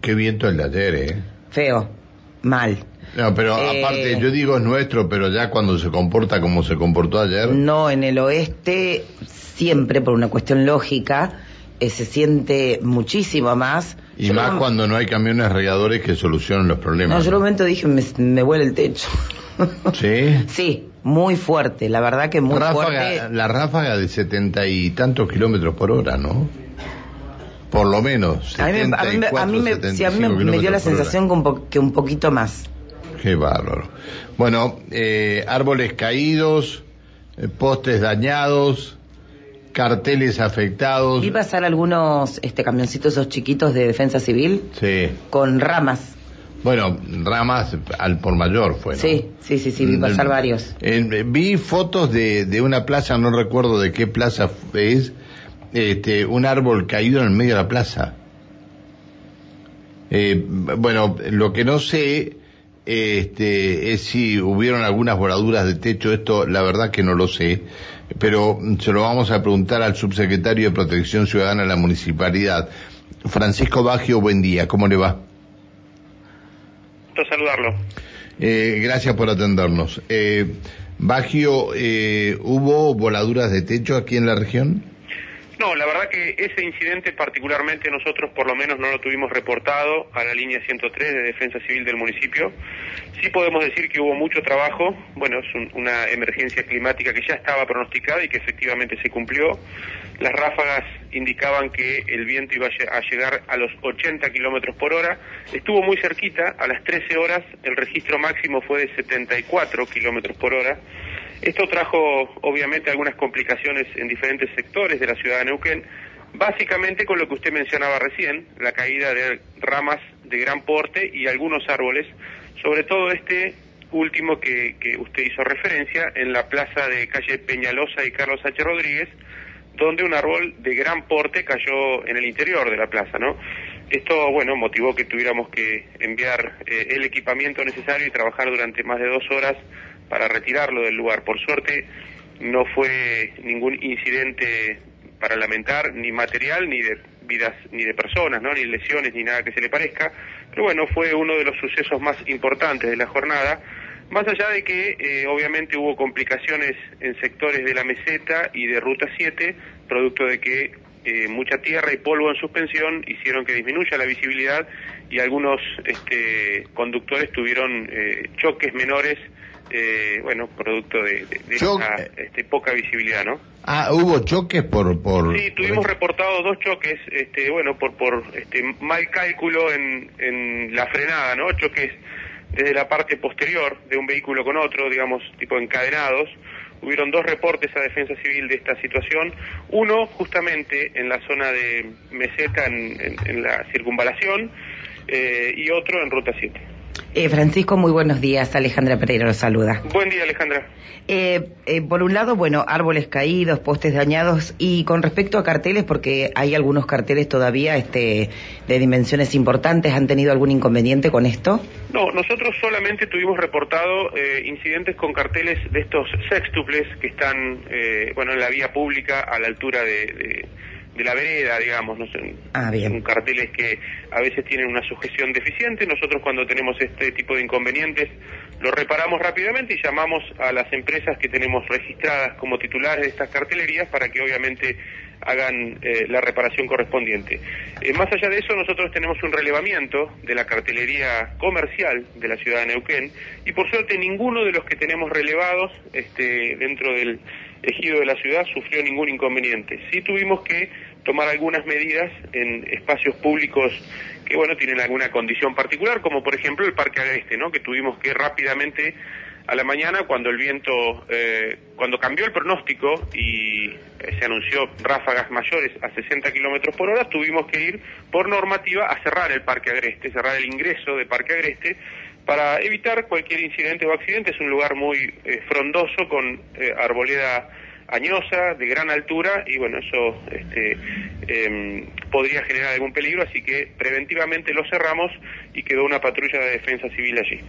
Qué viento el de ayer, ¿eh? Feo, mal. No, pero Eh, aparte, yo digo es nuestro, pero ya cuando se comporta como se comportó ayer, No, en el oeste siempre por una cuestión lógica eh, se siente muchísimo más. y Yo más cuando no hay camiones regadores que solucionen los No, problemas. yo en un momento dije, me, me huele el techo. ¿Sí? sí, muy fuerte, la verdad que muy Ráfaga- fuerte. La ráfaga de setenta y tantos kilómetros por hora, ¿no? Por lo menos. A mí, me- a mí me- a mí me- 74, sí, a mí me- 75 me dio la sensación que un, poquito más. Qué bárbaro. Bueno, eh, árboles caídos, eh, postes dañados, carteles afectados. Vi pasar algunos este, camioncitos esos chiquitos de defensa civil Sí. con ramas. Bueno, ramas al por mayor fue. ¿no? Sí, sí, sí, sí, vi pasar Mm, varios. eh, vi fotos de, de una plaza, no recuerdo de qué plaza es, este, un árbol caído en el medio de la plaza. Eh, bueno, lo que no sé este, es si hubieron algunas voladuras de techo, esto la verdad que no lo sé, pero se lo vamos a preguntar al subsecretario de Protección Ciudadana de la Municipalidad. Francisco Baggio, buen día, ¿cómo le va? Gusto saludarlo. Eh, gracias por atendernos. Eh, Baggio, eh, ¿hubo voladuras de techo aquí en la región? No, la verdad que ese incidente particularmente nosotros por lo menos no lo tuvimos reportado a la línea 103 de Defensa Civil del municipio. Sí podemos decir que hubo mucho trabajo, bueno, es un- una emergencia climática que ya estaba pronosticada y que efectivamente se cumplió. Las ráfagas indicaban que el viento iba a lle- a llegar a los 80 kilómetros por hora. Estuvo muy cerquita, a las 13 horas el registro máximo fue de 74 kilómetros por hora. Esto trajo obviamente algunas complicaciones en diferentes sectores de la ciudad de Neuquén, básicamente con lo que usted mencionaba recién, la caída de ramas de gran porte y algunos árboles, sobre todo este último que, usted hizo referencia en la plaza de calle Peñalosa y Carlos H. Rodríguez, donde un árbol de gran porte cayó en el interior de la plaza, ¿no? Esto, bueno, motivó que tuviéramos que enviar eh, el equipamiento necesario y trabajar durante más de dos horas para retirarlo del lugar. Por suerte, no fue ningún incidente para lamentar, ni material, ni de vidas, ni de personas, ¿no? Ni lesiones, ni nada que se le parezca. Pero bueno, fue uno de los sucesos más importantes de la jornada. Más allá de que eh, obviamente hubo complicaciones en sectores de la meseta y de Ruta 7, producto de que eh, mucha tierra y polvo en suspensión hicieron que disminuya la visibilidad y algunos este, conductores tuvieron eh, choques menores, eh, bueno, producto de, de- de Choc- esa, este, poca visibilidad, ¿no? Ah, hubo choques por... por Sí, tuvimos reportado dos choques, este, bueno, por por este mal cálculo en, en la frenada, ¿no? Choques desde la parte posterior de un vehículo con otro, digamos, tipo encadenados. Hubieron dos reportes a Defensa Civil de esta situación. Uno, justamente en la zona de Meseta, en, en- en la circunvalación, eh, y otro en Ruta 7. Eh, Francisco, muy buenos días. Alejandra Pereira lo saluda. Buen día, Alejandra. Eh, eh, por un lado, bueno, árboles caídos, postes dañados y con respecto a carteles, porque hay algunos carteles todavía este, de dimensiones importantes, ¿han tenido algún inconveniente con esto? No, nosotros solamente tuvimos reportado eh, incidentes con carteles de estos sextuples que están, eh, bueno, en la vía pública a la altura de, de- de la vereda, digamos, no Ah, bien. son carteles que a veces tienen una sujeción deficiente. Nosotros cuando tenemos este tipo de inconvenientes lo reparamos rápidamente y llamamos a las empresas que tenemos registradas como titulares de estas cartelerías para que obviamente hagan eh, la reparación correspondiente. Eh, más allá de eso, nosotros tenemos un relevamiento de la cartelería comercial de la ciudad de Neuquén y por suerte ninguno de los que tenemos relevados este, dentro del ejido de la ciudad sufrió ningún inconveniente. Sí tuvimos que tomar algunas medidas en espacios públicos que bueno tienen alguna condición particular, como por ejemplo el Parque Agreste, ¿no? que tuvimos que rápidamente a la mañana cuando el viento, eh, cuando cambió el pronóstico y eh, se anunció ráfagas mayores a 60 kilómetros por hora, tuvimos que ir por normativa a cerrar el Parque Agreste, cerrar el ingreso de Parque Agreste para evitar cualquier incidente o accidente. Es un lugar muy eh, frondoso con eh, arboleda añosa, de gran altura, y bueno, eso este, em, podría generar algún peligro, así que preventivamente lo cerramos y quedó una patrulla de defensa civil allí.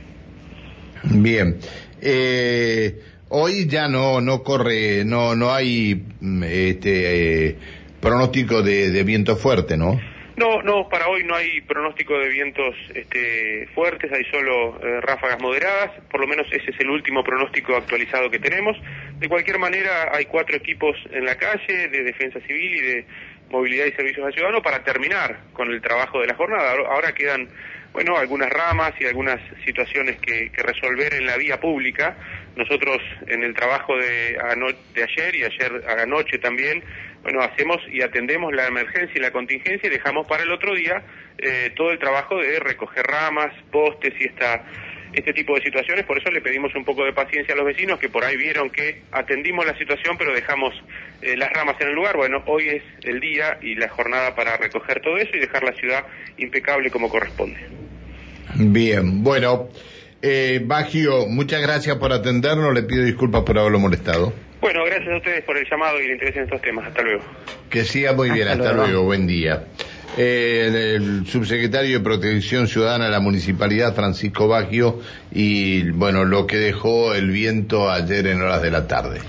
Bien. Eh, hoy ya no no corre, no no hay mm, este eh, pronóstico de viento fuerte, ¿no? No, no, para hoy no hay pronóstico de vientos este, fuertes, hay solo eh, ráfagas moderadas, por lo menos ese es el último pronóstico actualizado que tenemos. De cualquier manera, hay cuatro equipos en la calle de defensa civil y de movilidad y servicios al ciudadano para terminar con el trabajo de la jornada. Ahora quedan, bueno, algunas ramas y algunas situaciones que, resolver en la vía pública. Nosotros en el trabajo de, de ayer y ayer anoche también bueno, hacemos y atendemos la emergencia y la contingencia y dejamos para el otro día eh, todo el trabajo de recoger ramas, postes y esta, este tipo de situaciones. Por eso le pedimos un poco de paciencia a los vecinos que por ahí vieron que atendimos la situación pero dejamos eh, las ramas en el lugar. Bueno, hoy es el día y la jornada para recoger todo eso y dejar la ciudad impecable como corresponde. Bien, bueno. Eh, Bagio, muchas gracias por atendernos. Le pido disculpas por haberlo molestado. Bueno, gracias a ustedes por el llamado y el interés en estos temas. Hasta luego. Que siga muy bien. Hasta, luego. Buen día. Eh, el subsecretario de Protección Ciudadana de la Municipalidad, Francisco Baggio, y bueno, lo que dejó el viento ayer en horas de la tarde.